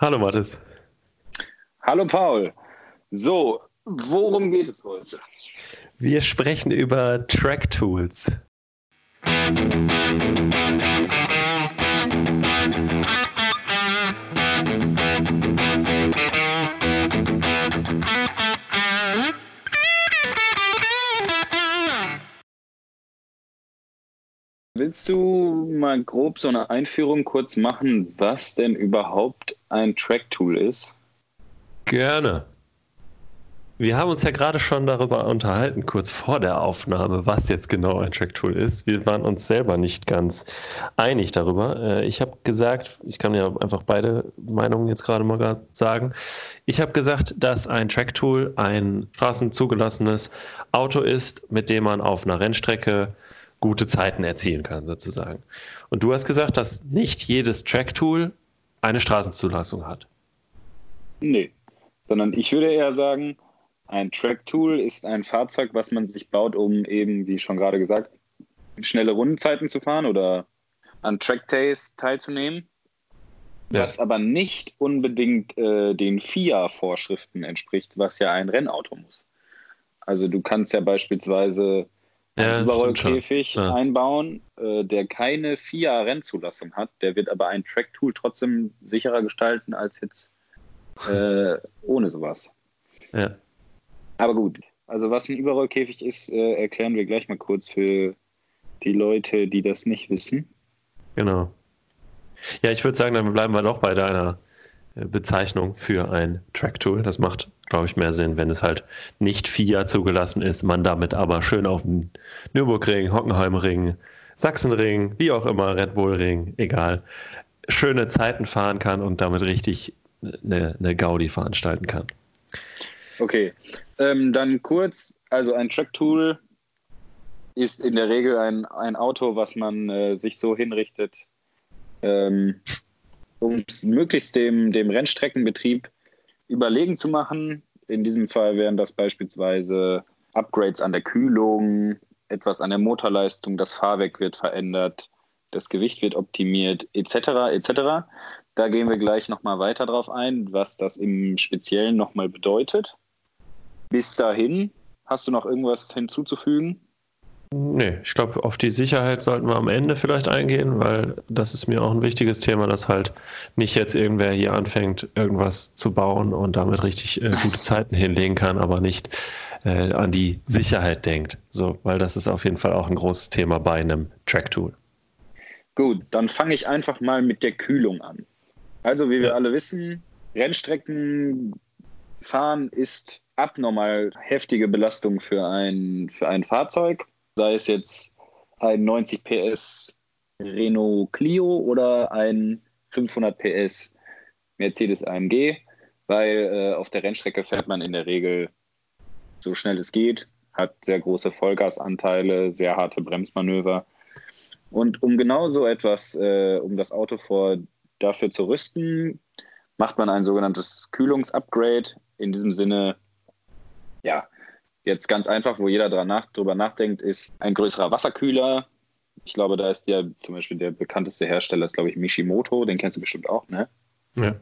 Hallo Mathis. Hallo Paul. So, worum geht es heute? Wir sprechen über Track Tools. Willst du mal grob so eine Einführung kurz machen, was denn überhaupt ein Track-Tool ist? Gerne. Wir haben uns ja gerade schon darüber unterhalten, kurz vor der Aufnahme, was jetzt genau ein Track-Tool ist. Wir waren uns selber nicht ganz einig darüber. Äh, ich habe gesagt, ich kann ja einfach beide Meinungen jetzt gerade mal sagen. Ich habe gesagt, dass ein Track-Tool ein straßenzugelassenes Auto ist, mit dem man auf einer Rennstrecke gute Zeiten erzielen kann, sozusagen. Und du hast gesagt, dass nicht jedes Track-Tool eine Straßenzulassung hat. Nee, sondern ich würde eher sagen, ein Track-Tool ist ein Fahrzeug, was man sich baut, um eben, wie schon gerade gesagt, schnelle Rundenzeiten zu fahren oder an Track-Days teilzunehmen, ja. was aber nicht unbedingt äh, den FIA-Vorschriften entspricht, was ja ein Rennauto muss. Also du kannst ja beispielsweise ja, Überrollkäfig ja. einbauen, äh, der keine FIA-Rennzulassung hat. Der wird aber ein Track-Tool trotzdem sicherer gestalten als jetzt äh, ohne sowas. Ja. Aber gut, also was ein Überrollkäfig ist, äh, erklären wir gleich mal kurz für die Leute, die das nicht wissen. Genau. Ja, ich würde sagen, dann bleiben wir doch bei deiner Bezeichnung für ein Track-Tool. Das macht, glaube ich, mehr Sinn, wenn es halt nicht FIA zugelassen ist, man damit aber schön auf dem Nürburgring, Hockenheimring, Sachsenring, wie auch immer, Red Bull-Ring, egal, schöne Zeiten fahren kann und damit richtig eine, eine Gaudi veranstalten kann. Okay, ähm, dann kurz, also ein Track-Tool ist in der Regel ein, ein Auto, was man äh, sich so hinrichtet, ähm, um es möglichst dem, dem Rennstreckenbetrieb überlegen zu machen. In diesem Fall wären das beispielsweise Upgrades an der Kühlung, etwas an der Motorleistung, das Fahrwerk wird verändert, das Gewicht wird optimiert, etc. etc. Da gehen wir gleich nochmal weiter drauf ein, was das im Speziellen nochmal bedeutet. Bis dahin, hast du noch irgendwas hinzuzufügen? Nee, ich glaube, auf die Sicherheit sollten wir am Ende vielleicht eingehen, weil das ist mir auch ein wichtiges Thema, dass halt nicht jetzt irgendwer hier anfängt, irgendwas zu bauen und damit richtig äh, gute Zeiten hinlegen kann, aber nicht äh, an die Sicherheit denkt. So, weil das ist auf jeden Fall auch ein großes Thema bei einem Track-Tool. Gut, dann fange ich einfach mal mit der Kühlung an. Also, wie wir ja. alle wissen, Rennstrecken fahren ist abnormal heftige Belastung für ein, für ein Fahrzeug sei es jetzt ein 90 PS Renault Clio oder ein 500 PS Mercedes AMG, weil äh, auf der Rennstrecke fährt man in der Regel so schnell es geht, hat sehr große Vollgasanteile, sehr harte Bremsmanöver. Und um genau so etwas, äh, um das Auto vor, dafür zu rüsten, macht man ein sogenanntes Kühlungsupgrade. In diesem Sinne, ja, Jetzt ganz einfach, wo jeder dran nach, drüber nachdenkt, ist ein größerer Wasserkühler. Ich glaube, da ist ja zum Beispiel der bekannteste Hersteller, ist glaube ich Mishimoto, den kennst du bestimmt auch, ne? Ja.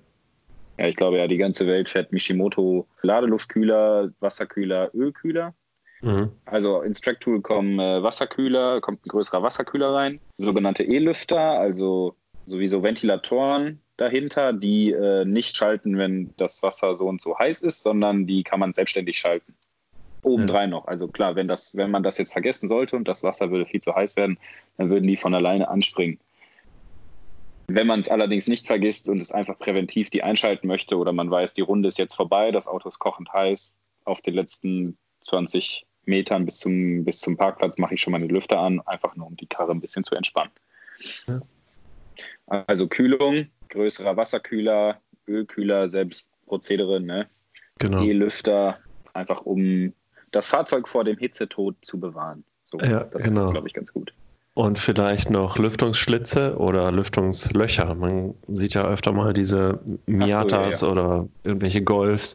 Ja, ich glaube ja, die ganze Welt fährt Mishimoto Ladeluftkühler, Wasserkühler, Ölkühler. Mhm. Also ins Track-Tool kommen äh, Wasserkühler, kommt ein größerer Wasserkühler rein, sogenannte E-Lüfter, also sowieso Ventilatoren dahinter, die äh, nicht schalten, wenn das Wasser so und so heiß ist, sondern die kann man selbstständig schalten obendrein noch. Also klar, wenn, das, wenn man das jetzt vergessen sollte und das Wasser würde viel zu heiß werden, dann würden die von alleine anspringen. Wenn man es allerdings nicht vergisst und es einfach präventiv die einschalten möchte oder man weiß, die Runde ist jetzt vorbei, das Auto ist kochend heiß, auf den letzten 20 Metern bis zum, bis zum Parkplatz mache ich schon meine Lüfter an, einfach nur um die Karre ein bisschen zu entspannen. Ja. Also Kühlung, größerer Wasserkühler, Ölkühler, selbst Prozedere, ne? Genau. E-Lüfter, einfach um das Fahrzeug vor dem Hitzetod zu bewahren. So, ja, das genau. ist, glaube ich, ganz gut. Und vielleicht noch Lüftungsschlitze oder Lüftungslöcher. Man sieht ja öfter mal diese Miatas so, ja, ja. oder irgendwelche Golfs,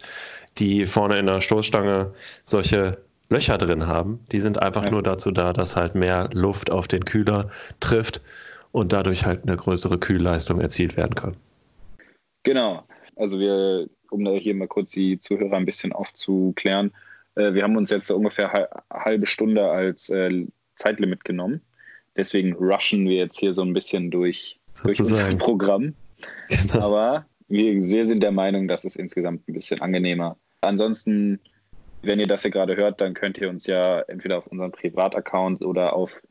die vorne in der Stoßstange solche Löcher drin haben. Die sind einfach ja. nur dazu da, dass halt mehr Luft auf den Kühler trifft und dadurch halt eine größere Kühlleistung erzielt werden kann. Genau. Also wir, um da hier mal kurz die Zuhörer ein bisschen aufzuklären, äh, wir haben uns jetzt ungefähr eine halbe Stunde als äh, Zeitlimit genommen. Deswegen rushen wir jetzt hier so ein bisschen durch, durch unser Programm. Genau. Aber wir, wir sind der Meinung, dass es insgesamt ein bisschen angenehmer. Ansonsten, wenn ihr das hier gerade hört, dann könnt ihr uns ja entweder auf unserem Privataccount oder auf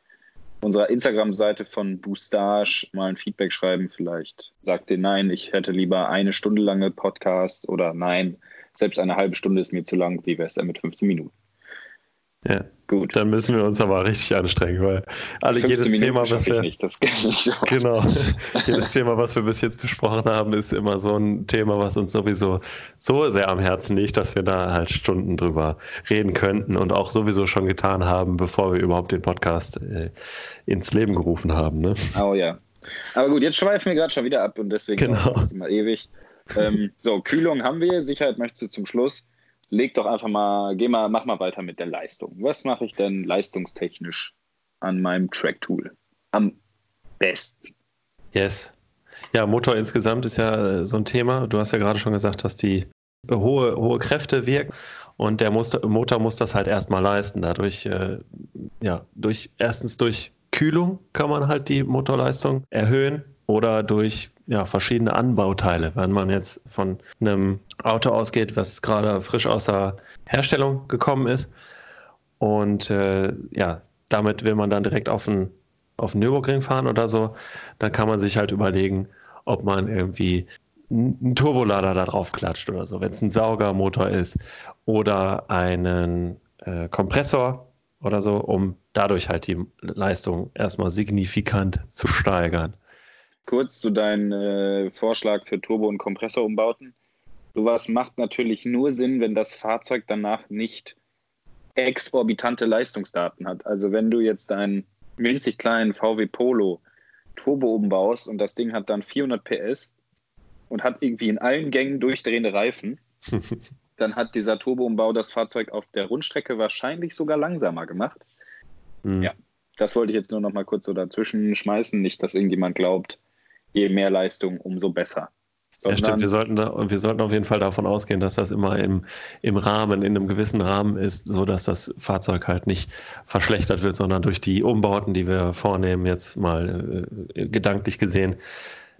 unserer Instagram-Seite von Boostage mal ein Feedback schreiben. Vielleicht sagt ihr nein, ich hätte lieber eine Stunde lange Podcast oder nein, selbst eine halbe Stunde ist mir zu lang. Wie wäre es denn mit 15 Minuten? Ja, gut. Dann müssen wir uns aber richtig anstrengen, weil alle jedes Minuten Thema, was wir nicht, genau, jedes Thema, was wir bis jetzt besprochen haben, ist immer so ein Thema, was uns sowieso so sehr am Herzen liegt, dass wir da halt Stunden drüber reden könnten und auch sowieso schon getan haben, bevor wir überhaupt den Podcast äh, ins Leben gerufen haben. Ne? Oh ja. Aber gut, jetzt schweifen wir gerade schon wieder ab und deswegen genau. ist es immer ewig. Ähm, so, Kühlung haben wir. Sicherheit möchtest du zum Schluss leg doch einfach mal, geh mal, mach mal weiter mit der Leistung. Was mache ich denn leistungstechnisch an meinem Track-Tool am besten? Yes. Ja, Motor insgesamt ist ja äh, so ein Thema. Du hast ja gerade schon gesagt, dass die hohe, hohe Kräfte wirken und der Motor muss das halt erstmal leisten. Dadurch, äh, ja, durch, erstens durch Kühlung kann man halt die Motorleistung erhöhen oder durch ja, verschiedene Anbauteile. Wenn man jetzt von einem Auto ausgeht, was gerade frisch aus der Herstellung gekommen ist und äh, ja, damit will man dann direkt auf den, auf den Nürburgring fahren oder so, dann kann man sich halt überlegen, ob man irgendwie einen Turbolader da drauf klatscht oder so, wenn es ein Saugermotor ist oder einen äh, Kompressor oder so, um dadurch halt die Leistung erstmal signifikant zu steigern kurz zu deinem äh, Vorschlag für Turbo- und Kompressorumbauten. Sowas macht natürlich nur Sinn, wenn das Fahrzeug danach nicht exorbitante Leistungsdaten hat. Also wenn du jetzt deinen winzig kleinen VW Polo Turbo umbaust und das Ding hat dann 400 PS und hat irgendwie in allen Gängen durchdrehende Reifen, dann hat dieser Turbo-Umbau das Fahrzeug auf der Rundstrecke wahrscheinlich sogar langsamer gemacht. Mhm. Ja, das wollte ich jetzt nur noch mal kurz so dazwischen schmeißen. Nicht, dass irgendjemand glaubt, je mehr Leistung, umso besser. Sondern ja, stimmt. Wir sollten, da, wir sollten auf jeden Fall davon ausgehen, dass das immer im, im Rahmen, in einem gewissen Rahmen ist, so dass das Fahrzeug halt nicht verschlechtert wird, sondern durch die Umbauten, die wir vornehmen, jetzt mal äh, gedanklich gesehen,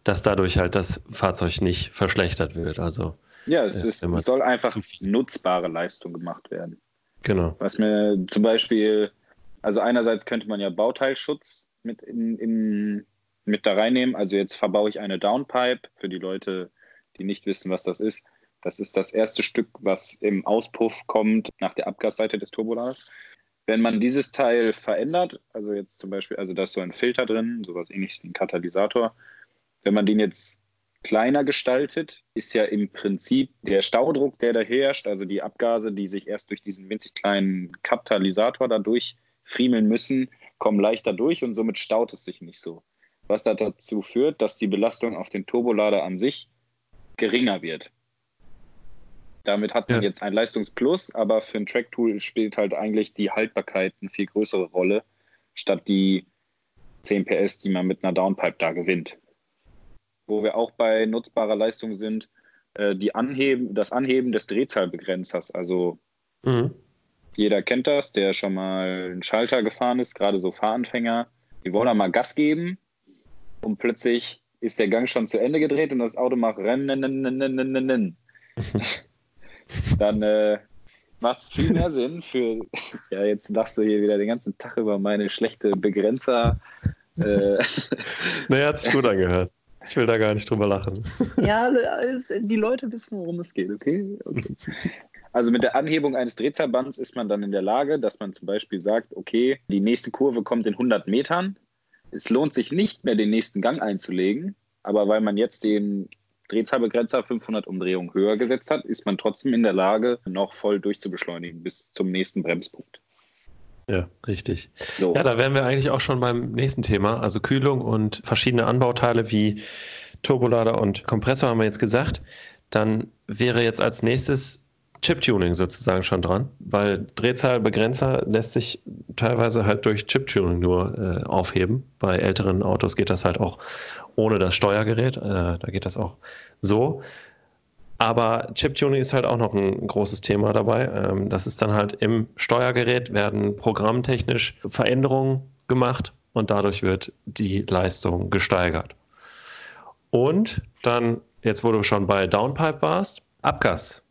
dass dadurch halt das Fahrzeug nicht verschlechtert wird. Also ja, es, äh, ist, es soll einfach nutzbare Leistung gemacht werden. Genau. Was mir zum Beispiel, also einerseits könnte man ja Bauteilschutz mit in, in mit da reinnehmen. Also jetzt verbaue ich eine Downpipe für die Leute, die nicht wissen, was das ist. Das ist das erste Stück, was im Auspuff kommt nach der Abgasseite des Turboladers. Wenn man dieses Teil verändert, also jetzt zum Beispiel, also da ist so ein Filter drin, sowas ähnliches wie ein Katalysator. Wenn man den jetzt kleiner gestaltet, ist ja im Prinzip der Staudruck, der da herrscht, also die Abgase, die sich erst durch diesen winzig kleinen Katalysator dadurch friemeln müssen, kommen leichter durch und somit staut es sich nicht so was dazu führt, dass die Belastung auf den Turbolader an sich geringer wird. Damit hat man ja. jetzt ein Leistungsplus, aber für ein Track-Tool spielt halt eigentlich die Haltbarkeit eine viel größere Rolle, statt die 10 PS, die man mit einer Downpipe da gewinnt. Wo wir auch bei nutzbarer Leistung sind, äh, die Anheben, das Anheben des Drehzahlbegrenzers. Also mhm. jeder kennt das, der schon mal einen Schalter gefahren ist, gerade so Fahranfänger. Die wollen da mal Gas geben und plötzlich ist der Gang schon zu Ende gedreht und das Auto macht rennen. Dann äh, macht es viel mehr Sinn für, ja, jetzt lachst du hier wieder den ganzen Tag über meine schlechte Begrenzer. Äh, naja, hat sich gut angehört. Ich will da gar nicht drüber lachen. Ja, die Leute wissen, worum es geht, okay? okay. Also mit der Anhebung eines Drehzahlbands ist man dann in der Lage, dass man zum Beispiel sagt, okay, die nächste Kurve kommt in 100 Metern es lohnt sich nicht mehr, den nächsten Gang einzulegen, aber weil man jetzt den Drehzahlbegrenzer 500 Umdrehungen höher gesetzt hat, ist man trotzdem in der Lage, noch voll durchzubeschleunigen bis zum nächsten Bremspunkt. Ja, richtig. So. Ja, da wären wir eigentlich auch schon beim nächsten Thema. Also Kühlung und verschiedene Anbauteile wie Turbolader und Kompressor haben wir jetzt gesagt. Dann wäre jetzt als nächstes Chip-Tuning sozusagen schon dran, weil Drehzahlbegrenzer lässt sich teilweise halt durch Chip-Tuning nur äh, aufheben. Bei älteren Autos geht das halt auch ohne das Steuergerät. Äh, da geht das auch so. Aber Chiptuning ist halt auch noch ein großes Thema dabei. Ähm, das ist dann halt im Steuergerät werden programmtechnisch Veränderungen gemacht und dadurch wird die Leistung gesteigert. Und dann, jetzt wo du schon bei Downpipe warst, Abgas.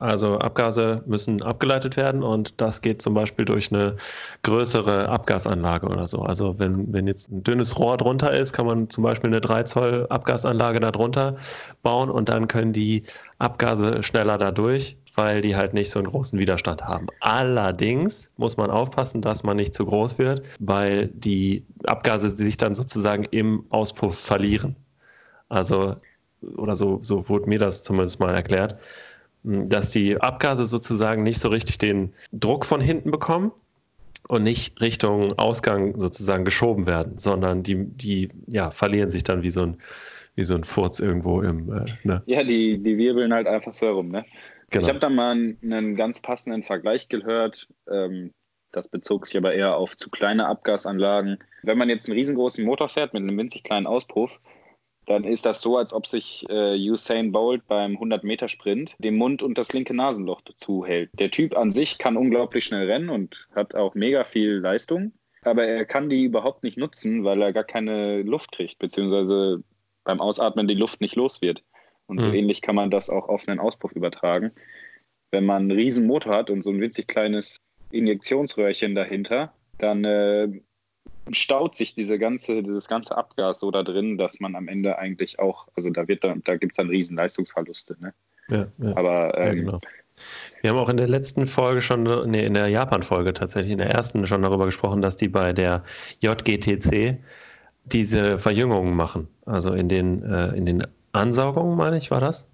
Also Abgase müssen abgeleitet werden und das geht zum Beispiel durch eine größere Abgasanlage oder so. Also wenn, wenn jetzt ein dünnes Rohr drunter ist, kann man zum Beispiel eine 3 Zoll Abgasanlage da drunter bauen und dann können die Abgase schneller da durch, weil die halt nicht so einen großen Widerstand haben. Allerdings muss man aufpassen, dass man nicht zu groß wird, weil die Abgase sich dann sozusagen im Auspuff verlieren. Also, oder so, so wurde mir das zumindest mal erklärt dass die Abgase sozusagen nicht so richtig den Druck von hinten bekommen und nicht Richtung Ausgang sozusagen geschoben werden, sondern die, die ja, verlieren sich dann wie so ein, wie so ein Furz irgendwo im. Äh, ne? Ja, die, die wirbeln halt einfach so herum. Ne? Genau. Ich habe da mal einen, einen, ganz passenden Vergleich gehört. Ähm, das bezog sich aber eher auf zu kleine Abgasanlagen. Wenn man jetzt einen riesengroßen Motor fährt mit einem winzig kleinen Auspuff, dann ist das so, als ob sich äh, Usain Bolt beim 100-Meter-Sprint den Mund und das linke Nasenloch zuhält. Der Typ an sich kann unglaublich schnell rennen und hat auch mega viel Leistung, aber er kann die überhaupt nicht nutzen, weil er gar keine Luft kriegt, beziehungsweise beim Ausatmen die Luft nicht los wird. Und mhm. so ähnlich kann man das auch auf einen Auspuff übertragen. Wenn man einen riesen Motor hat und so ein winzig kleines Injektionsröhrchen dahinter, dann äh, staut sich diese ganze, dieses ganze Abgas so da drin, dass man am Ende eigentlich auch, also da wird dann, da gibt es dann riesen Leistungsverluste. Ne? Ja, ja. Aber ähm, ja, genau. Wir haben auch in der letzten Folge schon, nee, in der Japan-Folge tatsächlich, in der ersten schon darüber gesprochen, dass die bei der JGTC diese Verjüngungen machen. Also in den, äh, in den Ansaugungen, meine ich, war das?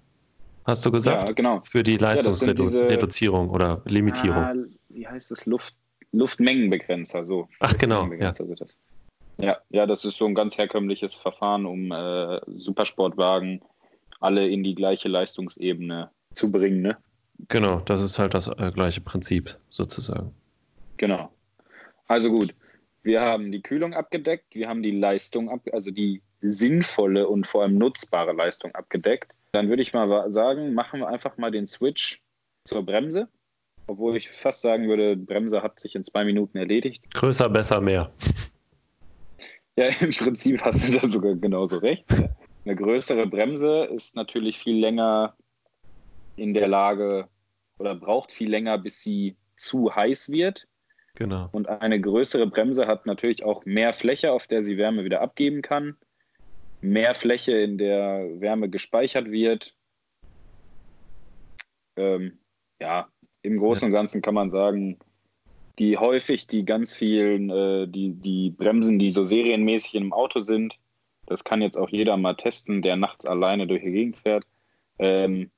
Hast du gesagt? Ja, genau. Für die Leistungsreduzierung oder Limitierung. Ah, wie heißt das? Luft, Luftmengenbegrenzer, so. Ach, genau. Ja. ja. ja, das ist so ein ganz herkömmliches Verfahren, um äh, Supersportwagen alle in die gleiche Leistungsebene zu bringen, ne? Genau, das ist halt das äh, gleiche Prinzip sozusagen. Genau. Also gut, wir haben die Kühlung abgedeckt, wir haben die Leistung, ab, also die sinnvolle und vor allem nutzbare Leistung abgedeckt. Dann würde ich mal sagen, machen wir einfach mal den Switch zur Bremse obwohl ich fast sagen würde, Bremse hat sich in zwei Minuten erledigt. Größer, besser, mehr. Ja, im Prinzip hast du da sogar genauso recht. Eine größere Bremse ist natürlich viel länger in der Lage oder braucht viel länger, bis sie zu heiß wird. Genau. Und eine größere Bremse hat natürlich auch mehr Fläche, auf der sie Wärme wieder abgeben kann. Mehr Fläche, in der Wärme gespeichert wird. Ähm, ja, im Großen und Ganzen kann man sagen, die häufig die ganz vielen, äh, die, die Bremsen, die so serienmäßig in einem Auto sind, das kann jetzt auch jeder mal testen, der nachts alleine durch die Gegend fährt. Ähm,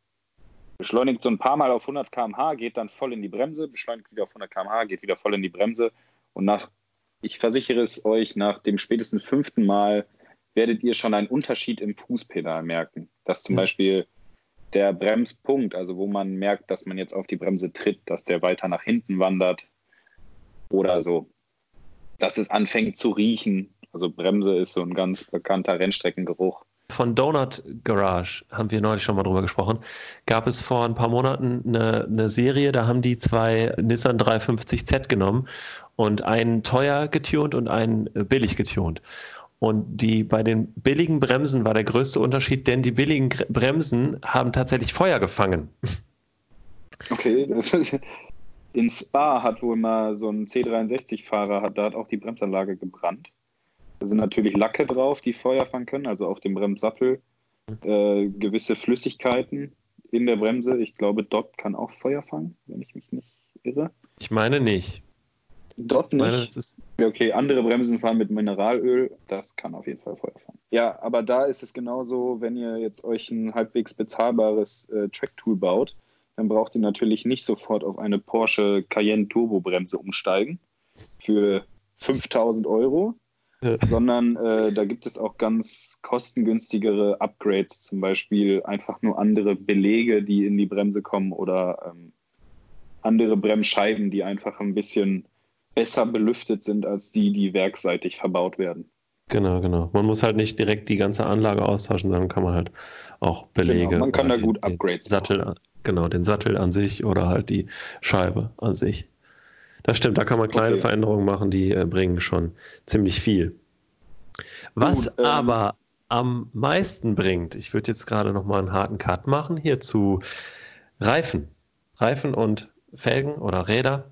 beschleunigt so ein paar Mal auf 100 km/h, geht dann voll in die Bremse, beschleunigt wieder auf 100 km/h, geht wieder voll in die Bremse. Und nach, ich versichere es euch, nach dem spätesten fünften Mal werdet ihr schon einen Unterschied im Fußpedal merken. Dass zum ja. Beispiel der Bremspunkt, also wo man merkt, dass man jetzt auf die Bremse tritt, dass der weiter nach hinten wandert oder so. Dass es anfängt zu riechen. Also Bremse ist so ein ganz bekannter Rennstreckengeruch. Von Donut Garage haben wir neulich schon mal drüber gesprochen. Gab es vor ein paar Monaten eine, eine Serie, da haben die zwei Nissan 350Z genommen und einen teuer getunt und einen billig getunt. Und die, bei den billigen Bremsen war der größte Unterschied, denn die billigen Bremsen haben tatsächlich Feuer gefangen. Okay, das ist, in Spa hat wohl mal so ein C63-Fahrer, da hat auch die Bremsanlage gebrannt. Da sind natürlich Lacke drauf, die Feuer fangen können, also auf dem Bremssattel. Äh, gewisse Flüssigkeiten in der Bremse. Ich glaube, dort kann auch Feuer fangen, wenn ich mich nicht irre. Ich meine nicht. Dort nicht. Ist okay, andere Bremsen fahren mit Mineralöl, das kann auf jeden Fall Feuer fangen. Ja, aber da ist es genauso, wenn ihr jetzt euch ein halbwegs bezahlbares äh, Track-Tool baut, dann braucht ihr natürlich nicht sofort auf eine Porsche Cayenne Turbo-Bremse umsteigen für 5000 Euro, ja. sondern äh, da gibt es auch ganz kostengünstigere Upgrades, zum Beispiel einfach nur andere Belege, die in die Bremse kommen oder ähm, andere Bremsscheiben, die einfach ein bisschen besser belüftet sind als die, die werkseitig verbaut werden. Genau, genau. Man muss halt nicht direkt die ganze Anlage austauschen, sondern kann man halt auch Belege. Genau, man kann da den, gut Upgrades Sattel, machen. Genau, den Sattel an sich oder halt die Scheibe an sich. Das stimmt, da kann man kleine okay. Veränderungen machen, die äh, bringen schon ziemlich viel. Was gut, ähm, aber am meisten bringt, ich würde jetzt gerade nochmal einen harten Cut machen, hier zu Reifen. Reifen und Felgen oder Räder.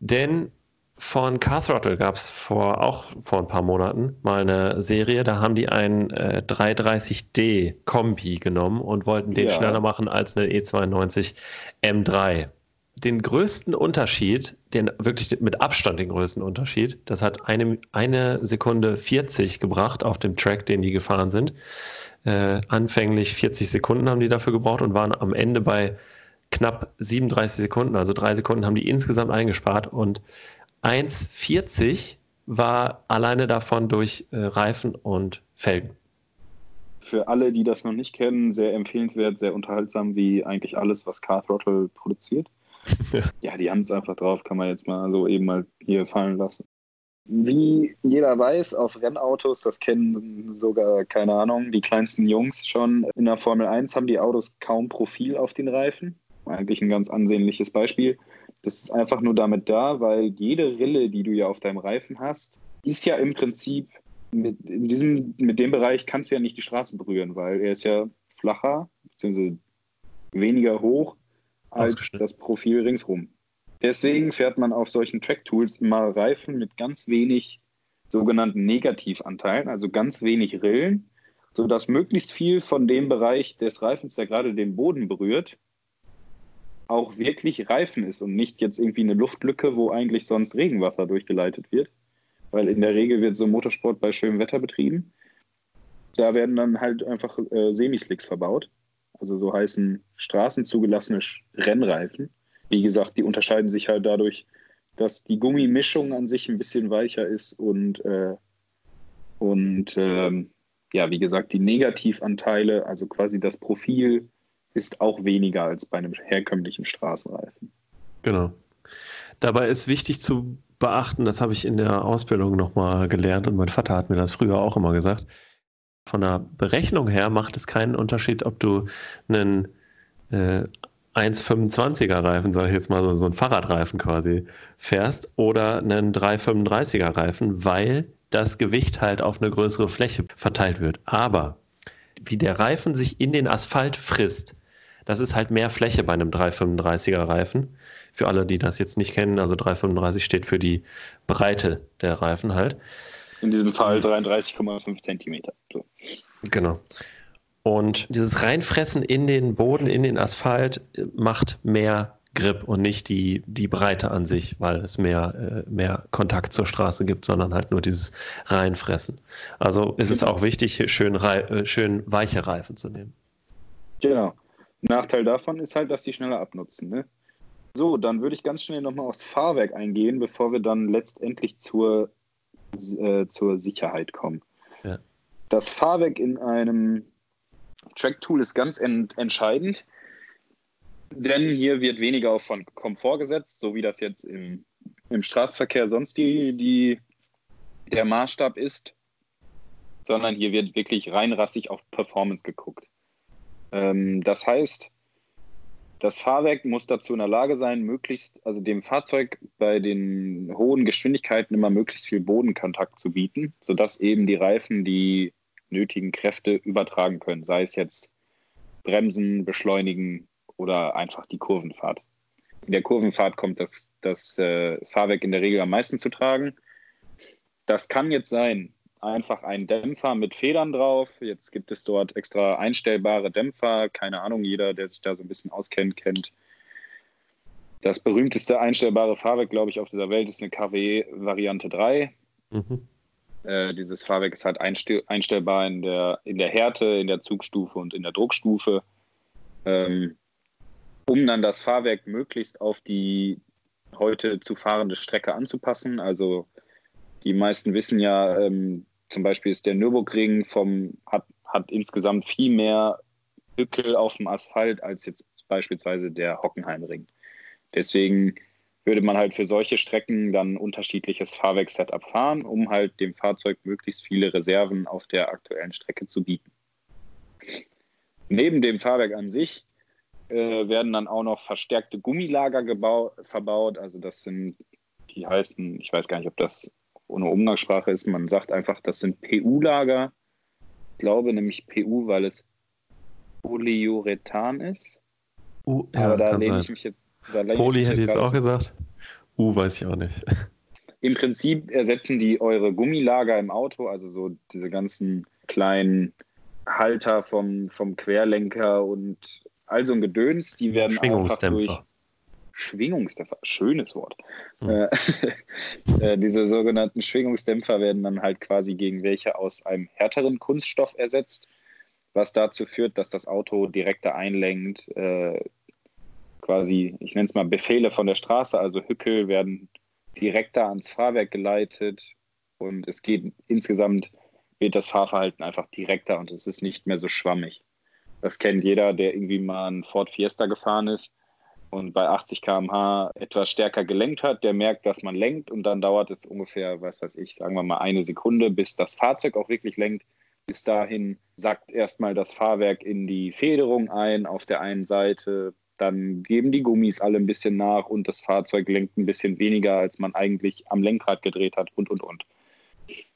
Denn von Carthrottle gab es vor, auch vor ein paar Monaten mal eine Serie, da haben die ein äh, 330D Kombi genommen und wollten den ja. schneller machen als eine E92 M3. Den größten Unterschied, den wirklich mit Abstand den größten Unterschied, das hat eine, eine Sekunde 40 gebracht auf dem Track, den die gefahren sind. Äh, anfänglich 40 Sekunden haben die dafür gebraucht und waren am Ende bei knapp 37 Sekunden, also drei Sekunden haben die insgesamt eingespart und 1,40 war alleine davon durch äh, Reifen und Felgen. Für alle, die das noch nicht kennen, sehr empfehlenswert, sehr unterhaltsam, wie eigentlich alles, was Car Throttle produziert. ja. ja, die haben es einfach drauf, kann man jetzt mal so eben mal hier fallen lassen. Wie jeder weiß, auf Rennautos, das kennen sogar, keine Ahnung, die kleinsten Jungs schon, in der Formel 1 haben die Autos kaum Profil auf den Reifen. Eigentlich ein ganz ansehnliches Beispiel. Das ist einfach nur damit da, weil jede Rille, die du ja auf deinem Reifen hast, ist ja im Prinzip mit, in diesem, mit dem Bereich kannst du ja nicht die Straße berühren, weil er ist ja flacher bzw. weniger hoch als das Profil ringsrum. Deswegen fährt man auf solchen Track-Tools immer Reifen mit ganz wenig sogenannten Negativanteilen, also ganz wenig Rillen, sodass möglichst viel von dem Bereich des Reifens, der gerade den Boden berührt, auch wirklich Reifen ist und nicht jetzt irgendwie eine Luftlücke, wo eigentlich sonst Regenwasser durchgeleitet wird. Weil in der Regel wird so Motorsport bei schönem Wetter betrieben. Da werden dann halt einfach äh, Semislicks verbaut. Also so heißen straßenzugelassene Rennreifen. Wie gesagt, die unterscheiden sich halt dadurch, dass die Gummimischung an sich ein bisschen weicher ist und, äh, und ähm, ja, wie gesagt, die Negativanteile, also quasi das Profil ist auch weniger als bei einem herkömmlichen Straßenreifen. Genau. Dabei ist wichtig zu beachten, das habe ich in der Ausbildung nochmal gelernt und mein Vater hat mir das früher auch immer gesagt. Von der Berechnung her macht es keinen Unterschied, ob du einen äh, 1,25er Reifen, sage ich jetzt mal, so, so einen Fahrradreifen quasi fährst oder einen 3,35er Reifen, weil das Gewicht halt auf eine größere Fläche verteilt wird. Aber wie der Reifen sich in den Asphalt frisst, das ist halt mehr Fläche bei einem 335er Reifen. Für alle, die das jetzt nicht kennen, also 335 steht für die Breite der Reifen halt. In diesem Fall 33,5 Zentimeter. So. Genau. Und dieses Reinfressen in den Boden, in den Asphalt macht mehr Grip und nicht die, die Breite an sich, weil es mehr, äh, mehr Kontakt zur Straße gibt, sondern halt nur dieses Reinfressen. Also ist es auch wichtig, schön, äh, schön weiche Reifen zu nehmen. Genau. Nachteil davon ist halt, dass die schneller abnutzen. Ne? So, dann würde ich ganz schnell nochmal aufs Fahrwerk eingehen, bevor wir dann letztendlich zur, äh, zur Sicherheit kommen. Ja. Das Fahrwerk in einem Track-Tool ist ganz ent entscheidend, denn hier wird weniger auf von Komfort gesetzt, so wie das jetzt im, im Straßenverkehr sonst die, die, der Maßstab ist, sondern hier wird wirklich reinrassig auf Performance geguckt. Ähm, das heißt, das Fahrwerk muss dazu in der Lage sein, möglichst, also dem Fahrzeug bei den hohen Geschwindigkeiten immer möglichst viel Bodenkontakt zu bieten, sodass eben die Reifen die nötigen Kräfte übertragen können, sei es jetzt Bremsen, Beschleunigen oder einfach die Kurvenfahrt. In der Kurvenfahrt kommt das, das äh, Fahrwerk in der Regel am meisten zu tragen. Das kann jetzt sein, einfach ein Dämpfer mit Federn drauf. Jetzt gibt es dort extra einstellbare Dämpfer. Keine Ahnung, jeder, der sich da so ein bisschen auskennt, kennt. Das berühmteste einstellbare Fahrwerk, glaube ich, auf dieser Welt ist eine KW Variante 3. Mhm. Äh, dieses Fahrwerk ist halt einstell einstellbar in der, in der Härte, in der Zugstufe und in der Druckstufe. Ähm, um dann das Fahrwerk möglichst auf die heute zu fahrende Strecke anzupassen. Also die meisten wissen ja, ähm, zum Beispiel ist der Nürburgring vom, hat, hat insgesamt viel mehr Bückel auf dem Asphalt als jetzt beispielsweise der Hockenheimring. Deswegen würde man halt für solche Strecken dann unterschiedliches Fahrwerk-Setup fahren, um halt dem Fahrzeug möglichst viele Reserven auf der aktuellen Strecke zu bieten. Neben dem Fahrwerk an sich äh, werden dann auch noch verstärkte Gummilager verbaut. Also das sind, die heißen, ich weiß gar nicht, ob das ohne Umgangssprache ist, man sagt einfach, das sind PU-Lager. Ich glaube nämlich PU, weil es Polyurethan ist. Uh, ja, Aber da lehne ich mich jetzt. Poly hätte ich jetzt auch gesagt. U weiß ich auch nicht. Im Prinzip ersetzen die eure Gummilager im Auto, also so diese ganzen kleinen Halter vom, vom Querlenker und all so ein Gedöns, die werden Schwingungsdämpfer. Schwingungsdämpfer, schönes Wort. Hm. Äh, diese sogenannten Schwingungsdämpfer werden dann halt quasi gegen welche aus einem härteren Kunststoff ersetzt, was dazu führt, dass das Auto direkter einlenkt. Äh, quasi, ich nenne es mal Befehle von der Straße, also Hückel werden direkter ans Fahrwerk geleitet und es geht insgesamt wird das Fahrverhalten einfach direkter und es ist nicht mehr so schwammig. Das kennt jeder, der irgendwie mal einen Ford Fiesta gefahren ist und bei 80 km/h etwas stärker gelenkt hat. Der merkt, dass man lenkt und dann dauert es ungefähr, was weiß ich, sagen wir mal eine Sekunde, bis das Fahrzeug auch wirklich lenkt. Bis dahin sackt erstmal das Fahrwerk in die Federung ein auf der einen Seite, dann geben die Gummis alle ein bisschen nach und das Fahrzeug lenkt ein bisschen weniger, als man eigentlich am Lenkrad gedreht hat und und und.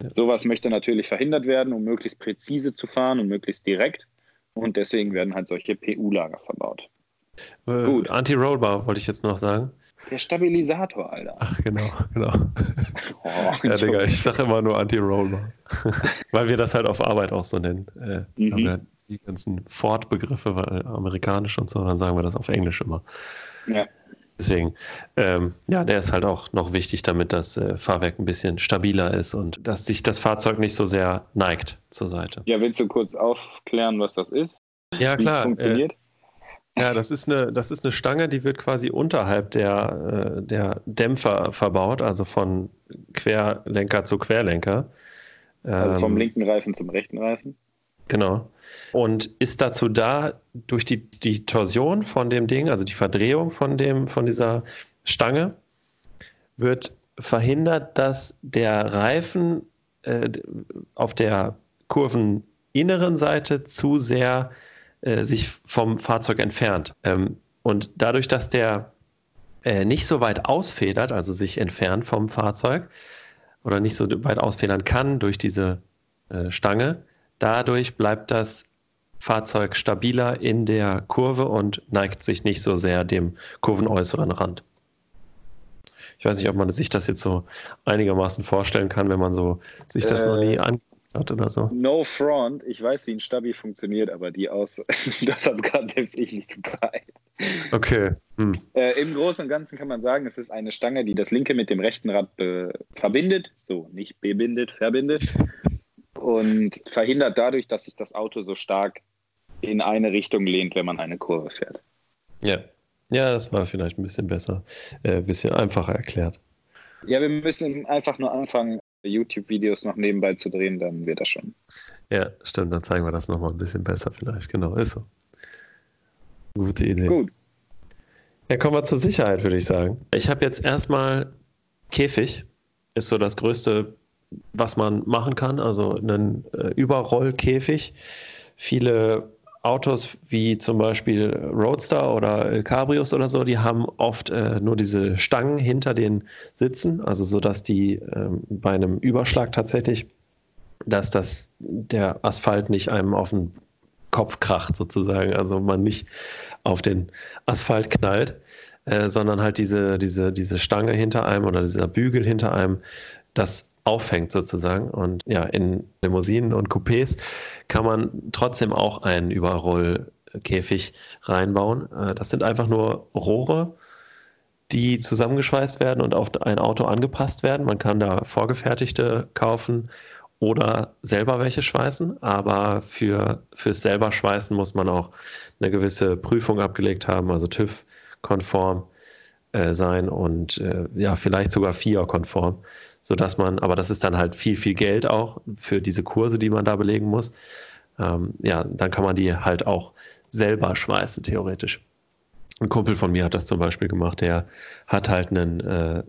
Ja. Sowas möchte natürlich verhindert werden, um möglichst präzise zu fahren und möglichst direkt. Und deswegen werden halt solche PU-Lager verbaut. Äh, Gut. Anti-Rollbar wollte ich jetzt noch sagen. Der Stabilisator, Alter. Ach, genau, genau. Oh, ja, Digga, ich sage immer nur Anti-Rollbar. Weil wir das halt auf Arbeit auch so nennen. Äh, mhm. Haben wir die ganzen Ford-Begriffe, weil amerikanisch und so, dann sagen wir das auf Englisch immer. Ja. Deswegen, ähm, ja, der ist halt auch noch wichtig, damit das äh, Fahrwerk ein bisschen stabiler ist und dass sich das Fahrzeug nicht so sehr neigt zur Seite. Ja, willst du kurz aufklären, was das ist? Ja, Wie klar. funktioniert? Äh, ja, das ist, eine, das ist eine Stange, die wird quasi unterhalb der, äh, der Dämpfer verbaut, also von Querlenker zu Querlenker. Also vom ähm, linken Reifen zum rechten Reifen? Genau. Und ist dazu da, durch die, die Torsion von dem Ding, also die Verdrehung von, dem, von dieser Stange, wird verhindert, dass der Reifen äh, auf der kurveninneren Seite zu sehr äh, sich vom Fahrzeug entfernt. Ähm, und dadurch, dass der äh, nicht so weit ausfedert, also sich entfernt vom Fahrzeug oder nicht so weit ausfedern kann durch diese äh, Stange, Dadurch bleibt das Fahrzeug stabiler in der Kurve und neigt sich nicht so sehr dem kurvenäußeren Rand. Ich weiß nicht, ob man sich das jetzt so einigermaßen vorstellen kann, wenn man so sich das äh, noch nie äh, angeguckt hat oder so. No front, ich weiß, wie ein Stabi funktioniert, aber die aus, das hat gerade selbst ich nicht gebreit. Okay. Hm. Äh, Im Großen und Ganzen kann man sagen, es ist eine Stange, die das linke mit dem rechten Rad verbindet. So, nicht bebindet, verbindet und verhindert dadurch, dass sich das Auto so stark in eine Richtung lehnt, wenn man eine Kurve fährt. Ja, ja, das war vielleicht ein bisschen besser, äh, ein bisschen einfacher erklärt. Ja, wir müssen einfach nur anfangen, YouTube-Videos noch nebenbei zu drehen, dann wird das schon. Ja, stimmt, dann zeigen wir das nochmal ein bisschen besser vielleicht. Genau, ist so. Gute Idee. Gut. Ja, kommen wir zur Sicherheit, würde ich sagen. Ich habe jetzt erstmal Käfig, ist so das größte was man machen kann, also einen äh, Überrollkäfig. Viele Autos wie zum Beispiel Roadster oder Cabrios oder so, die haben oft äh, nur diese Stangen hinter den Sitzen, also so, dass die äh, bei einem Überschlag tatsächlich, dass das der Asphalt nicht einem auf den Kopf kracht sozusagen, also man nicht auf den Asphalt knallt, äh, sondern halt diese, diese, diese Stange hinter einem oder dieser Bügel hinter einem, das aufhängt sozusagen. Und ja, in Limousinen und Coupés kann man trotzdem auch einen Überrollkäfig reinbauen. Äh, das sind einfach nur Rohre, die zusammengeschweißt werden und auf ein Auto angepasst werden. Man kann da vorgefertigte kaufen oder selber welche schweißen, aber für, fürs selber schweißen muss man auch eine gewisse Prüfung abgelegt haben, also TÜV-konform äh, sein und äh, ja, vielleicht sogar FIA-konform sodass man, aber das ist dann halt viel, viel Geld auch für diese Kurse, die man da belegen muss. Ähm, ja, dann kann man die halt auch selber schweißen, theoretisch. ein Kumpel von mir hat das zum Beispiel gemacht, der hat halt einen, äh,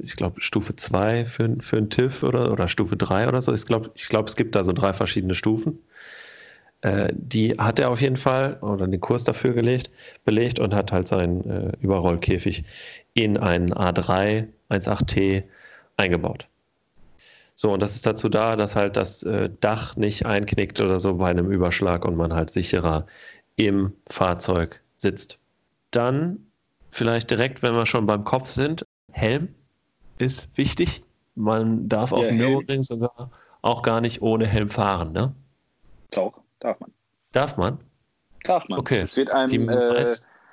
ich glaube, Stufe 2 für, für einen TIFF oder, oder Stufe 3 oder so. Ich glaube, ich glaub, es gibt da so drei verschiedene Stufen. Äh, die hat er auf jeden Fall oder den Kurs dafür gelegt, belegt und hat halt seinen äh, Überrollkäfig in einen A3 1.8T eingebaut. So, und das ist dazu da, dass halt das äh, Dach nicht einknickt oder so bei einem Überschlag und man halt sicherer im Fahrzeug sitzt. Dann vielleicht direkt, wenn wir schon beim Kopf sind, Helm ist wichtig. Man darf Der auf dem Nürburgring sogar auch gar nicht ohne Helm fahren, ne? Doch, darf man. Darf man? Darf man. Okay. Es wird einem, äh,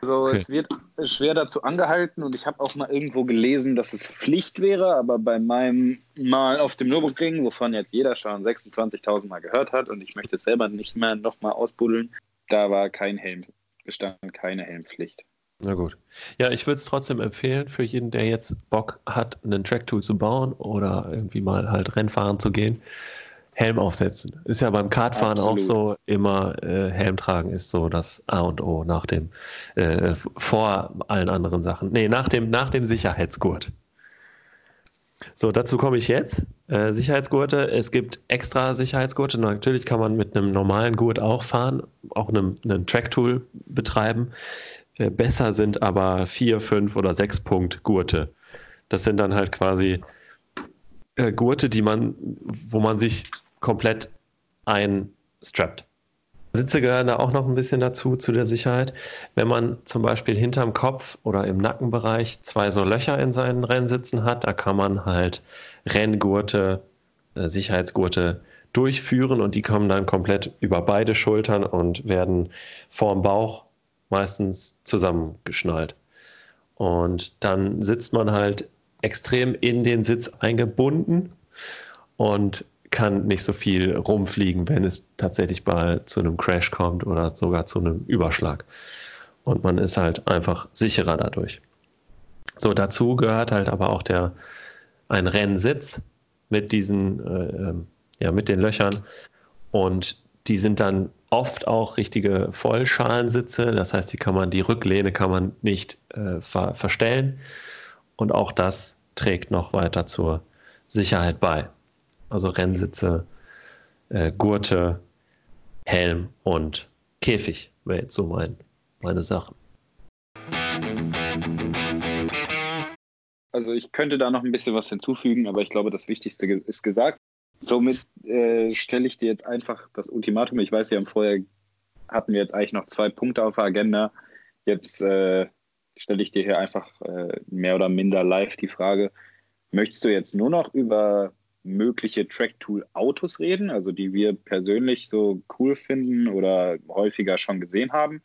also okay. es wird schwer dazu angehalten und ich habe auch mal irgendwo gelesen, dass es Pflicht wäre, aber bei meinem Mal auf dem Nürburgring, wovon jetzt jeder schon 26.000 Mal gehört hat und ich möchte es selber nicht mehr nochmal ausbuddeln, da war kein Helm, bestand keine Helmpflicht. Na gut. Ja, ich würde es trotzdem empfehlen für jeden, der jetzt Bock hat, einen Tracktool zu bauen oder irgendwie mal halt Rennfahren zu gehen. Helm aufsetzen. Ist ja beim Kartfahren Absolut. auch so, immer äh, Helm tragen ist so das A und O nach dem, äh, vor allen anderen Sachen. Nee, nach dem, nach dem Sicherheitsgurt. So, dazu komme ich jetzt. Äh, Sicherheitsgurte, es gibt extra Sicherheitsgurte. Natürlich kann man mit einem normalen Gurt auch fahren, auch einem, einem Tracktool betreiben. Äh, besser sind aber vier, fünf oder sechs Punkt Gurte. Das sind dann halt quasi äh, Gurte, die man, wo man sich komplett einstrappt. Sitze gehören da auch noch ein bisschen dazu, zu der Sicherheit. Wenn man zum Beispiel hinterm Kopf oder im Nackenbereich zwei so Löcher in seinen Rennsitzen hat, da kann man halt Renngurte, äh, Sicherheitsgurte durchführen und die kommen dann komplett über beide Schultern und werden vorm Bauch meistens zusammengeschnallt. Und dann sitzt man halt extrem in den Sitz eingebunden und kann nicht so viel rumfliegen, wenn es tatsächlich mal zu einem Crash kommt oder sogar zu einem Überschlag. Und man ist halt einfach sicherer dadurch. So, dazu gehört halt aber auch der, ein Rennsitz mit diesen, äh, ähm, ja, mit den Löchern. Und die sind dann oft auch richtige Vollschalensitze. Das heißt, die kann man, die Rücklehne kann man nicht äh, ver verstellen. Und auch das trägt noch weiter zur Sicherheit bei. Also Rennsitze, äh, Gurte, Helm und Käfig wäre jetzt so mein, meine Sache. Also ich könnte da noch ein bisschen was hinzufügen, aber ich glaube, das Wichtigste ist gesagt. Somit äh, stelle ich dir jetzt einfach das Ultimatum. Ich weiß, ja, vorher hatten wir jetzt eigentlich noch zwei Punkte auf der Agenda. Jetzt äh, stelle ich dir hier einfach äh, mehr oder minder live die Frage, möchtest du jetzt nur noch über mögliche Track-Tool-Autos reden, also die wir persönlich so cool finden oder häufiger schon gesehen haben?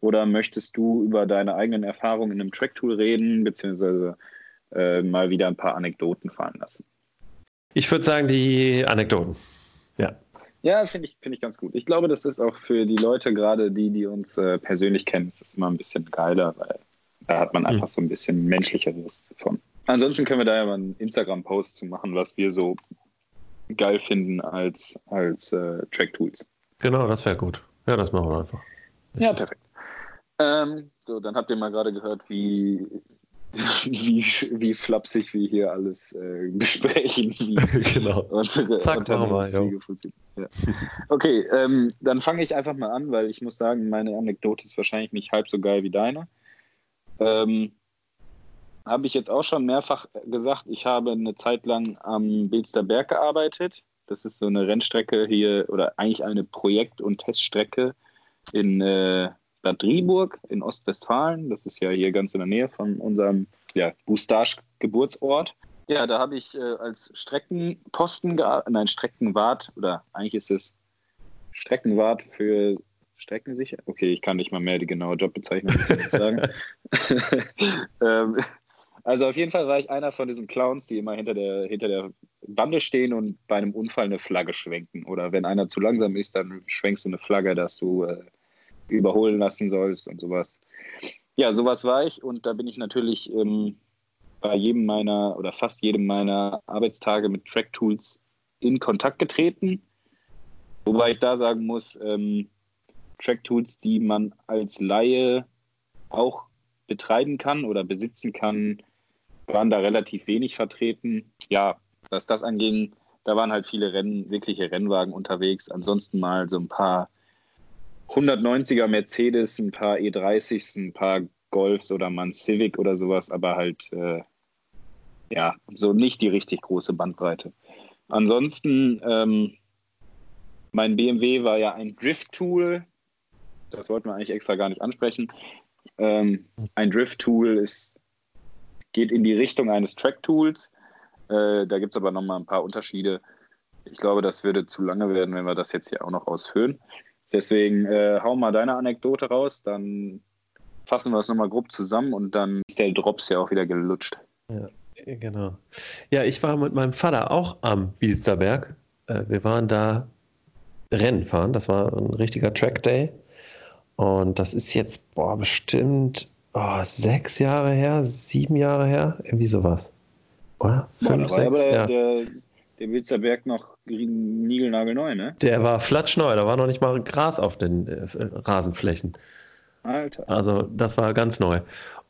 Oder möchtest du über deine eigenen Erfahrungen in einem Track-Tool reden, beziehungsweise äh, mal wieder ein paar Anekdoten fallen lassen? Ich würde sagen, die Anekdoten. Ja. Ja, finde ich, find ich ganz gut. Ich glaube, das ist auch für die Leute, gerade die, die uns äh, persönlich kennen, ist das immer ein bisschen geiler, weil da hat man einfach so ein bisschen menschlicheres von. Ansonsten können wir da ja mal einen Instagram-Post zu machen, was wir so geil finden als, als äh, Track-Tools. Genau, das wäre gut. Ja, das machen wir einfach. Ja, perfekt. Ähm, so, dann habt ihr mal gerade gehört, wie, wie, wie flapsig wir hier alles äh, besprechen. Genau. Unsere Zack, machen wir, ja. Okay, ähm, dann fange ich einfach mal an, weil ich muss sagen, meine Anekdote ist wahrscheinlich nicht halb so geil wie deine. Ähm, habe ich jetzt auch schon mehrfach gesagt, ich habe eine Zeit lang am Bilster Berg gearbeitet. Das ist so eine Rennstrecke hier oder eigentlich eine Projekt- und Teststrecke in äh, Bad Driburg in Ostwestfalen. Das ist ja hier ganz in der Nähe von unserem ja, Boustage-Geburtsort. Ja, da habe ich äh, als Streckenposten, nein, Streckenwart oder eigentlich ist es Streckenwart für Streckensicher. Okay, ich kann nicht mal mehr die genaue Jobbezeichnung sagen. ähm, also auf jeden Fall war ich einer von diesen Clowns, die immer hinter der, hinter der Bande stehen und bei einem Unfall eine Flagge schwenken. Oder wenn einer zu langsam ist, dann schwenkst du eine Flagge, dass du äh, überholen lassen sollst und sowas. Ja, sowas war ich und da bin ich natürlich ähm, bei jedem meiner oder fast jedem meiner Arbeitstage mit Track Tools in Kontakt getreten. Wobei ich da sagen muss, ähm, Track Tools, die man als Laie auch betreiben kann oder besitzen kann, waren da relativ wenig vertreten. Ja, was das anging, da waren halt viele Rennen, wirkliche Rennwagen unterwegs. Ansonsten mal so ein paar 190er Mercedes, ein paar E30s, ein paar Golfs oder mal ein Civic oder sowas, aber halt äh, ja, so nicht die richtig große Bandbreite. Ansonsten, ähm, mein BMW war ja ein Drift-Tool. Das wollten wir eigentlich extra gar nicht ansprechen. Ähm, ein Drift-Tool geht in die Richtung eines Track-Tools. Äh, da gibt es aber nochmal ein paar Unterschiede. Ich glaube, das würde zu lange werden, wenn wir das jetzt hier auch noch ausführen. Deswegen äh, hau mal deine Anekdote raus, dann fassen wir es nochmal grob zusammen und dann ist der Drops ja auch wieder gelutscht. Ja, genau. Ja, ich war mit meinem Vater auch am Bielsterberg. Äh, wir waren da Rennen fahren. Das war ein richtiger Track Day. Und das ist jetzt, boah, bestimmt oh, sechs Jahre her, sieben Jahre her, irgendwie sowas. Oder? Fünf, boah, sechs, ja. der, der Wilsterberg noch niegelnagelneu, ne? Der war flatschneu, da war noch nicht mal Gras auf den äh, Rasenflächen. Alter. Also das war ganz neu.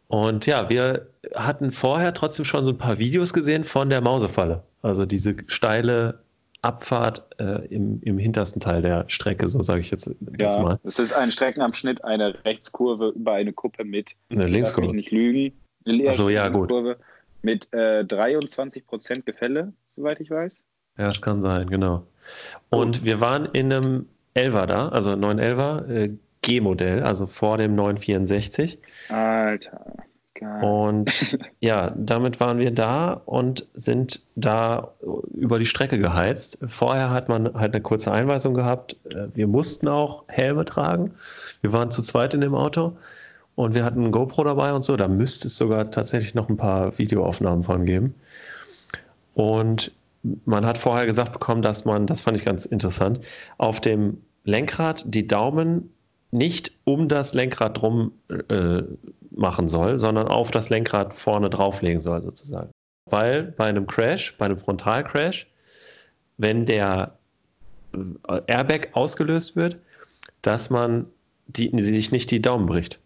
Und ja, wir hatten vorher trotzdem schon so ein paar Videos gesehen von der Mausefalle. Also diese steile Abfahrt äh, im, im hintersten Teil der Strecke, so sage ich jetzt das ja, mal. Es ist ein Streckenabschnitt, eine Rechtskurve über eine Kuppe mit, eine Linkskurve. Nicht lügen, eine Achso, ja, gut. mit äh, 23% Gefälle, soweit ich weiß. Ja, das kann sein, genau. Und wir waren in einem Elva da, also 911er äh, G-Modell, also vor dem 964. Alter. Geil. Und ja, damit waren wir da und sind da über die Strecke geheizt. Vorher hat man halt eine kurze Einweisung gehabt. Äh, wir mussten auch Helme tragen. Wir waren zu zweit in dem Auto und wir hatten ein GoPro dabei und so. Da müsste es sogar tatsächlich noch ein paar Videoaufnahmen von geben. Und man hat vorher gesagt bekommen, dass man, das fand ich ganz interessant, auf dem Lenkrad die Daumen nicht um das Lenkrad drum äh, machen soll, sondern auf das Lenkrad vorne drauflegen soll, sozusagen. Weil bei einem Crash, bei einem Frontalcrash, wenn der äh, Airbag ausgelöst wird, dass man die, sich nicht die Daumen bricht.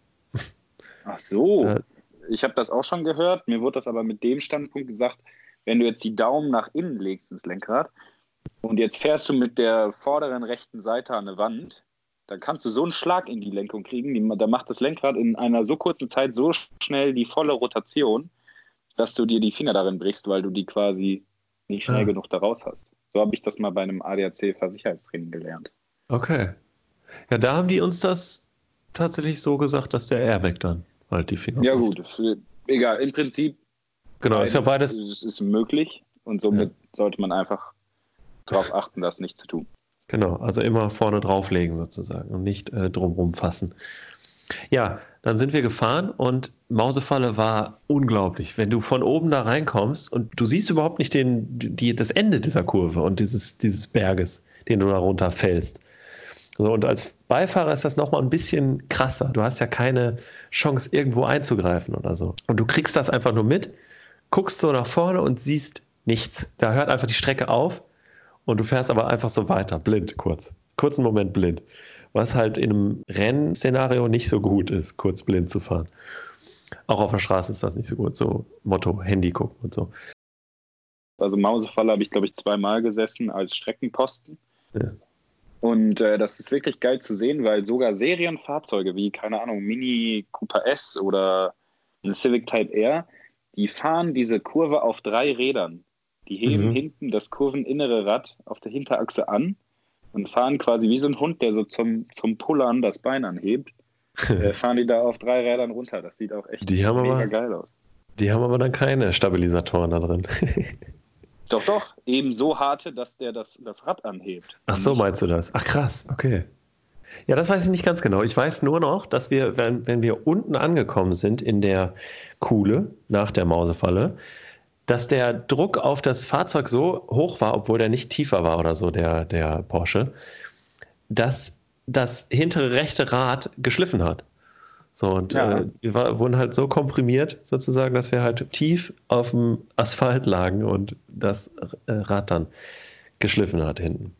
Ach so. Äh, ich habe das auch schon gehört. Mir wurde das aber mit dem Standpunkt gesagt, wenn du jetzt die Daumen nach innen legst ins Lenkrad und jetzt fährst du mit der vorderen rechten Seite an eine Wand, dann kannst du so einen Schlag in die Lenkung kriegen. Die, da macht das Lenkrad in einer so kurzen Zeit so schnell die volle Rotation, dass du dir die Finger darin brichst, weil du die quasi nicht schnell ja. genug da raus hast. So habe ich das mal bei einem ADAC-Versicherheitstraining gelernt. Okay. Ja, da haben die uns das tatsächlich so gesagt, dass der Airbag dann halt die Finger Ja, bricht. gut. Egal, im Prinzip Genau, beides, ist ja beides. Es ist möglich und somit ja. sollte man einfach darauf achten, das nicht zu tun. Genau, also immer vorne drauflegen sozusagen und nicht äh, drumrum fassen. Ja, dann sind wir gefahren und Mausefalle war unglaublich. Wenn du von oben da reinkommst und du siehst überhaupt nicht den, die, das Ende dieser Kurve und dieses, dieses Berges, den du da runterfällst. So, und als Beifahrer ist das nochmal ein bisschen krasser. Du hast ja keine Chance, irgendwo einzugreifen oder so. Und du kriegst das einfach nur mit guckst so nach vorne und siehst nichts. Da hört einfach die Strecke auf und du fährst aber einfach so weiter, blind, kurz. Kurzen Moment blind. Was halt in einem Rennszenario nicht so gut ist, kurz blind zu fahren. Auch auf der Straße ist das nicht so gut. So Motto, Handy gucken und so. Also Mausefalle habe ich, glaube ich, zweimal gesessen als Streckenposten. Ja. Und äh, das ist wirklich geil zu sehen, weil sogar Serienfahrzeuge wie, keine Ahnung, Mini Cooper S oder ein Civic Type R, die fahren diese Kurve auf drei Rädern. Die heben mhm. hinten das kurveninnere Rad auf der Hinterachse an und fahren quasi wie so ein Hund, der so zum, zum Pullern das Bein anhebt. äh, fahren die da auf drei Rädern runter. Das sieht auch echt die mega aber, geil aus. Die haben aber dann keine Stabilisatoren da drin. doch, doch. Eben so harte, dass der das, das Rad anhebt. Ach so, meinst du das? Ach krass, okay. Ja, das weiß ich nicht ganz genau. Ich weiß nur noch, dass wir, wenn, wenn wir unten angekommen sind in der Kuhle nach der Mausefalle, dass der Druck auf das Fahrzeug so hoch war, obwohl der nicht tiefer war oder so, der, der Porsche, dass das hintere rechte Rad geschliffen hat. So, und ja. äh, wir war, wurden halt so komprimiert, sozusagen, dass wir halt tief auf dem Asphalt lagen und das äh, Rad dann geschliffen hat hinten.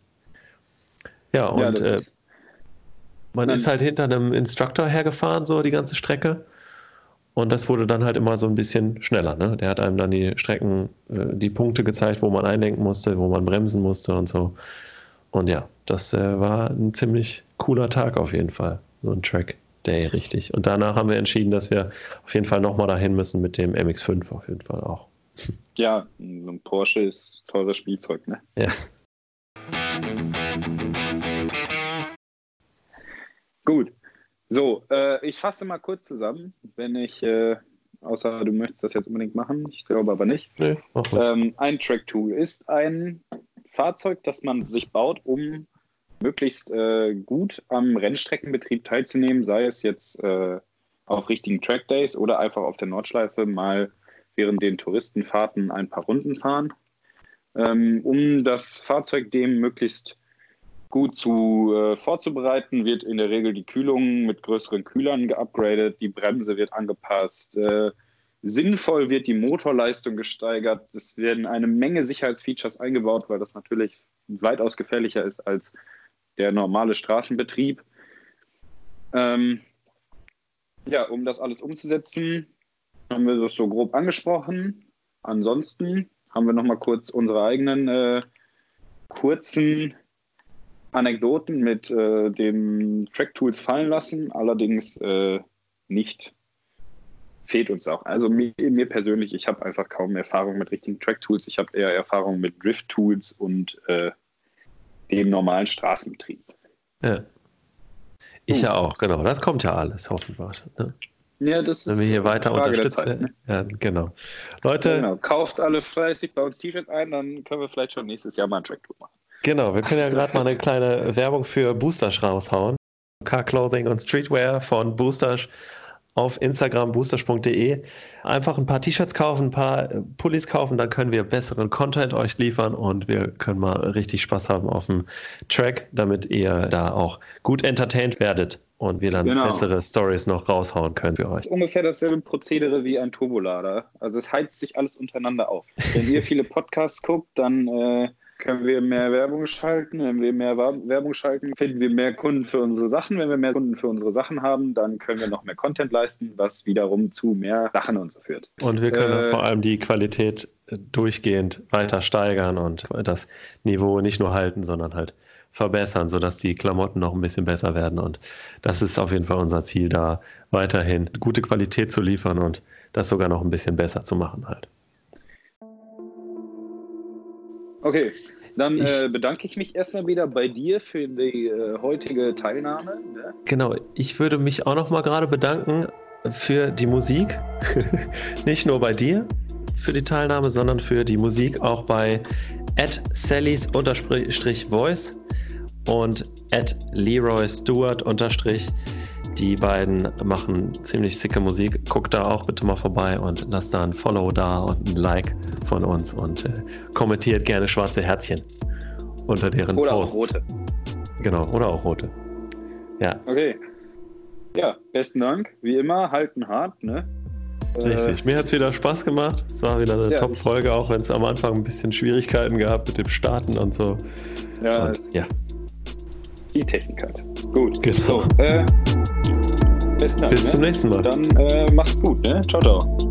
Ja, und ja, äh, man ist halt hinter einem Instructor hergefahren, so die ganze Strecke. Und das wurde dann halt immer so ein bisschen schneller. Ne? Der hat einem dann die Strecken, äh, die Punkte gezeigt, wo man einlenken musste, wo man bremsen musste und so. Und ja, das äh, war ein ziemlich cooler Tag auf jeden Fall. So ein Track Day, richtig. Und danach haben wir entschieden, dass wir auf jeden Fall nochmal dahin müssen mit dem MX5 auf jeden Fall auch. Ja, ein Porsche ist teures Spielzeug, ne? Ja. Gut. So, äh, ich fasse mal kurz zusammen, wenn ich, äh, außer du möchtest das jetzt unbedingt machen, ich glaube aber nicht. Nee, ähm, ein Track Tool ist ein Fahrzeug, das man sich baut, um möglichst äh, gut am Rennstreckenbetrieb teilzunehmen, sei es jetzt äh, auf richtigen Track Days oder einfach auf der Nordschleife mal während den Touristenfahrten ein paar Runden fahren, ähm, um das Fahrzeug dem möglichst gut zu äh, vorzubereiten, wird in der Regel die Kühlung mit größeren Kühlern geupgradet, die Bremse wird angepasst, äh, sinnvoll wird die Motorleistung gesteigert, es werden eine Menge Sicherheitsfeatures eingebaut, weil das natürlich weitaus gefährlicher ist als der normale Straßenbetrieb. Ähm, ja, um das alles umzusetzen, haben wir das so grob angesprochen. Ansonsten haben wir noch mal kurz unsere eigenen äh, kurzen Anekdoten mit äh, dem Track Tools fallen lassen, allerdings äh, nicht fehlt uns auch. Also mir, mir persönlich, ich habe einfach kaum Erfahrung mit richtigen Track Tools. Ich habe eher Erfahrung mit Drift Tools und äh, dem normalen Straßenbetrieb. Ja. Ich uh. ja auch, genau. Das kommt ja alles, hoffen wir. Ne? Ja, das Wenn wir hier weiter unterstützen. Zeit, ne? Ja, genau. Leute. Genau. Kauft alle fleißig bei uns T-Shirts ein, dann können wir vielleicht schon nächstes Jahr mal ein Track Tool machen. Genau, wir können ja gerade mal eine kleine Werbung für Boosters raushauen. Car Clothing und Streetwear von Boosters auf Instagram boosters.de. Einfach ein paar T-Shirts kaufen, ein paar Pullis kaufen, dann können wir besseren Content euch liefern und wir können mal richtig Spaß haben auf dem Track, damit ihr da auch gut entertained werdet und wir dann genau. bessere Stories noch raushauen können für euch. Ungefähr dasselbe Prozedere wie ein Turbolader. Also es heizt sich alles untereinander auf. Wenn ihr viele Podcasts guckt, dann äh, können wir mehr Werbung schalten. Wenn wir mehr Werbung schalten, finden wir mehr Kunden für unsere Sachen. Wenn wir mehr Kunden für unsere Sachen haben, dann können wir noch mehr Content leisten, was wiederum zu mehr Sachen und so führt. Und wir können äh, vor allem die Qualität durchgehend weiter steigern und das Niveau nicht nur halten, sondern halt verbessern, sodass die Klamotten noch ein bisschen besser werden. Und das ist auf jeden Fall unser Ziel, da weiterhin gute Qualität zu liefern und das sogar noch ein bisschen besser zu machen halt. Okay, dann ich, äh, bedanke ich mich erstmal wieder bei dir für die äh, heutige Teilnahme. Ne? Genau, ich würde mich auch noch mal gerade bedanken für die Musik. Nicht nur bei dir für die Teilnahme, sondern für die Musik auch bei at Sallys-Voice und at Leroy Stewart unterstrich. Die beiden machen ziemlich sicke Musik. Guckt da auch bitte mal vorbei und lasst da ein Follow da und ein Like von uns und äh, kommentiert gerne schwarze Herzchen unter deren oder Posts. Oder auch rote. Genau, oder auch rote. Ja. Okay. Ja, besten Dank. Wie immer, halten hart, ne? Richtig, äh, mir hat es wieder Spaß gemacht. Es war wieder eine ja, Top-Folge, auch wenn es am Anfang ein bisschen Schwierigkeiten gab mit dem Starten und so. Ja, und, ja. Die Technik halt. Gut. Genau. So, äh, besten Dank, Bis ne? zum nächsten Mal. Dann äh, macht's gut, ne? Ciao, ciao.